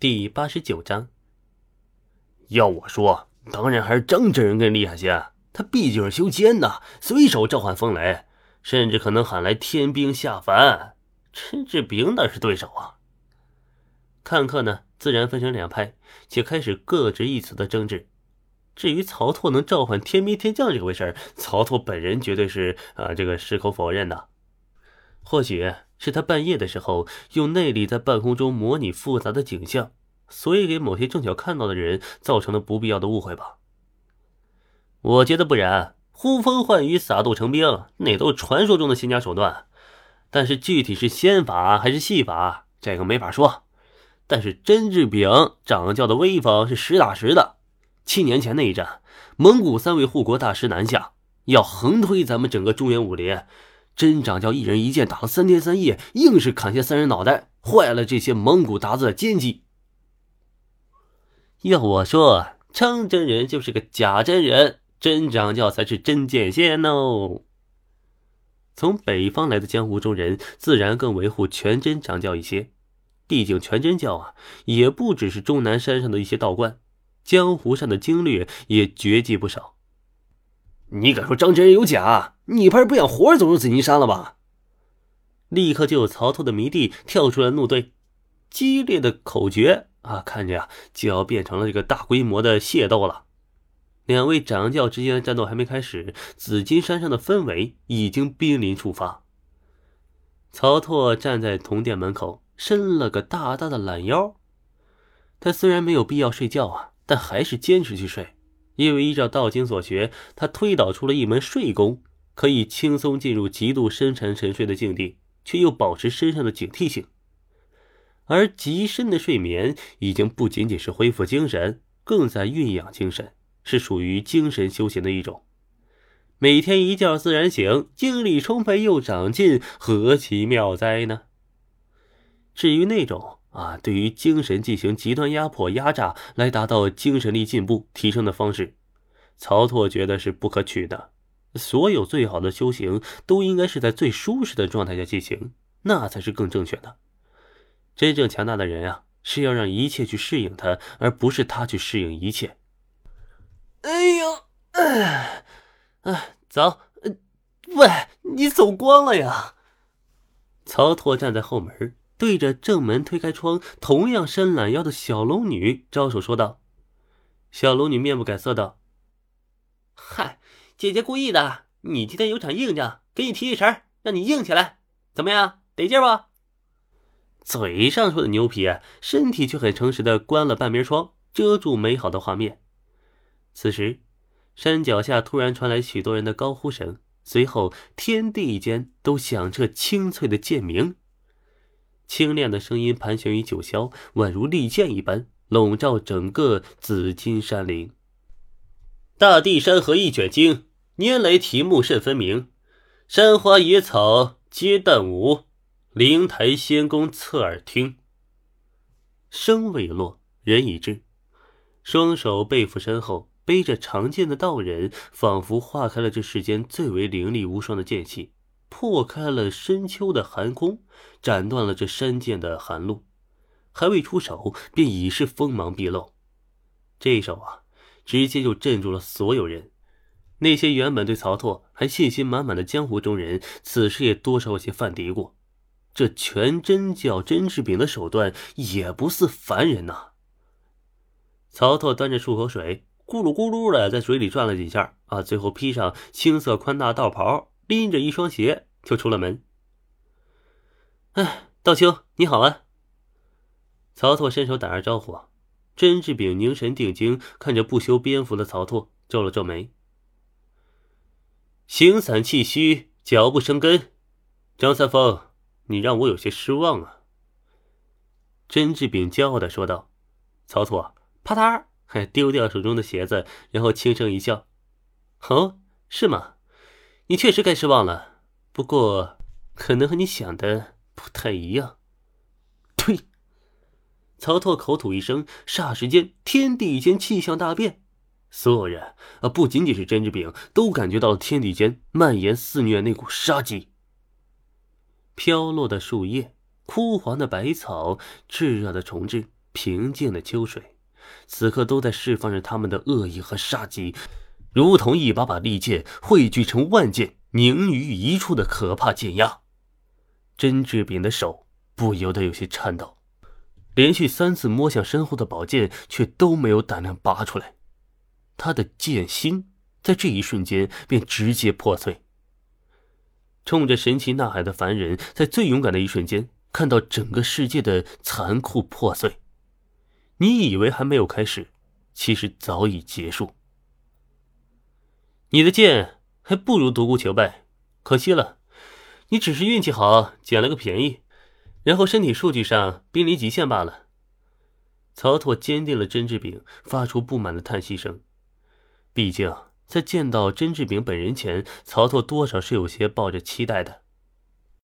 第八十九章。要我说，当然还是张真人更厉害些。他毕竟是修仙的，随手召唤风雷，甚至可能喊来天兵下凡。陈志平哪是对手啊？看客呢，自然分成两派，且开始各执一词的争执。至于曹拓能召唤天兵天将这回事曹拓本人绝对是啊，这个矢口否认的。或许是他半夜的时候用内力在半空中模拟复杂的景象，所以给某些正巧看到的人造成了不必要的误会吧。我觉得不然，呼风唤雨、撒豆成兵，那都是传说中的仙家手段。但是具体是仙法还是戏法，这个没法说。但是甄志炳掌教的威风是实打实的。七年前那一战，蒙古三位护国大师南下，要横推咱们整个中原武林，真掌教一人一剑打了三天三夜，硬是砍下三人脑袋，坏了这些蒙古鞑子的奸计。要我说，张真人就是个假真人。真掌教才是真剑仙哦。从北方来的江湖中人，自然更维护全真掌教一些。毕竟全真教啊，也不只是终南山上的一些道观，江湖上的经略也绝迹不少。你敢说张真人有假？你怕是不想活着走入紫金山了吧？立刻就有曹操的迷弟跳出来怒对，激烈的口诀啊，看着呀就要变成了这个大规模的械斗了。两位掌教之间的战斗还没开始，紫金山上的氛围已经濒临触发。曹拓站在铜殿门口，伸了个大大的懒腰。他虽然没有必要睡觉啊，但还是坚持去睡，因为依照道经所学，他推导出了一门睡功，可以轻松进入极度深沉沉睡的境地，却又保持身上的警惕性。而极深的睡眠已经不仅仅是恢复精神，更在蕴养精神。是属于精神修行的一种，每天一觉自然醒，精力充沛又长进，何其妙哉呢？至于那种啊，对于精神进行极端压迫、压榨，来达到精神力进步提升的方式，曹拓觉得是不可取的。所有最好的修行都应该是在最舒适的状态下进行，那才是更正确的。真正强大的人啊，是要让一切去适应他，而不是他去适应一切。哎呦，哎，哎，走，喂，你走光了呀！曹拓站在后门，对着正门推开窗，同样伸懒腰的小龙女招手说道。小龙女面不改色道：“嗨，姐姐故意的，你今天有场硬仗，给你提提神，让你硬起来，怎么样？得劲不？”嘴上说的牛皮啊，身体却很诚实的关了半边窗，遮住美好的画面。此时，山脚下突然传来许多人的高呼声，随后天地间都响彻清脆的剑鸣。清亮的声音盘旋于九霄，宛如利剑一般，笼罩整个紫金山林。大地山河一卷经，拈来题目甚分明。山花野草皆淡无，灵台仙宫侧耳听。声未落，人已至，双手背负身后。背着长剑的道人，仿佛化开了这世间最为凌厉无双的剑气，破开了深秋的寒空，斩断了这山涧的寒露。还未出手，便已是锋芒毕露。这一手啊，直接就镇住了所有人。那些原本对曹拓还信心满满的江湖中人，此时也多少有些犯嘀咕：这全真教甄志炳的手段也不似凡人呐。曹拓端着漱口水。咕噜咕噜的在水里转了几下啊，最后披上青色宽大道袍，拎着一双鞋就出了门。哎，道兄你好啊！曹拓伸手打着招呼。甄志炳凝神定睛，看着不修边幅的曹拓，皱了皱眉。形散气虚，脚步生根。张三丰，你让我有些失望啊。甄志炳骄傲的说道。曹拓，啪嗒。还丢掉手中的鞋子，然后轻声一笑：“哦，是吗？你确实该失望了。不过，可能和你想的不太一样。”呸！曹拓口吐一声，霎时间天地间气象大变，所有人啊，不仅仅是甄志炳，都感觉到了天地间蔓延肆虐那股杀机。飘落的树叶，枯黄的百草，炙热的虫豸。平静的秋水，此刻都在释放着他们的恶意和杀机，如同一把把利剑汇聚成万剑凝于一处的可怕剑压。甄志炳的手不由得有些颤抖，连续三次摸向身后的宝剑，却都没有胆量拔出来。他的剑心在这一瞬间便直接破碎。冲着神奇呐喊的凡人，在最勇敢的一瞬间，看到整个世界的残酷破碎。你以为还没有开始，其实早已结束。你的剑还不如独孤求败，可惜了，你只是运气好，捡了个便宜，然后身体数据上濒临极限罢了。曹拓坚定了甄志炳，发出不满的叹息声。毕竟。在见到甄志炳本人前，曹拓多少是有些抱着期待的。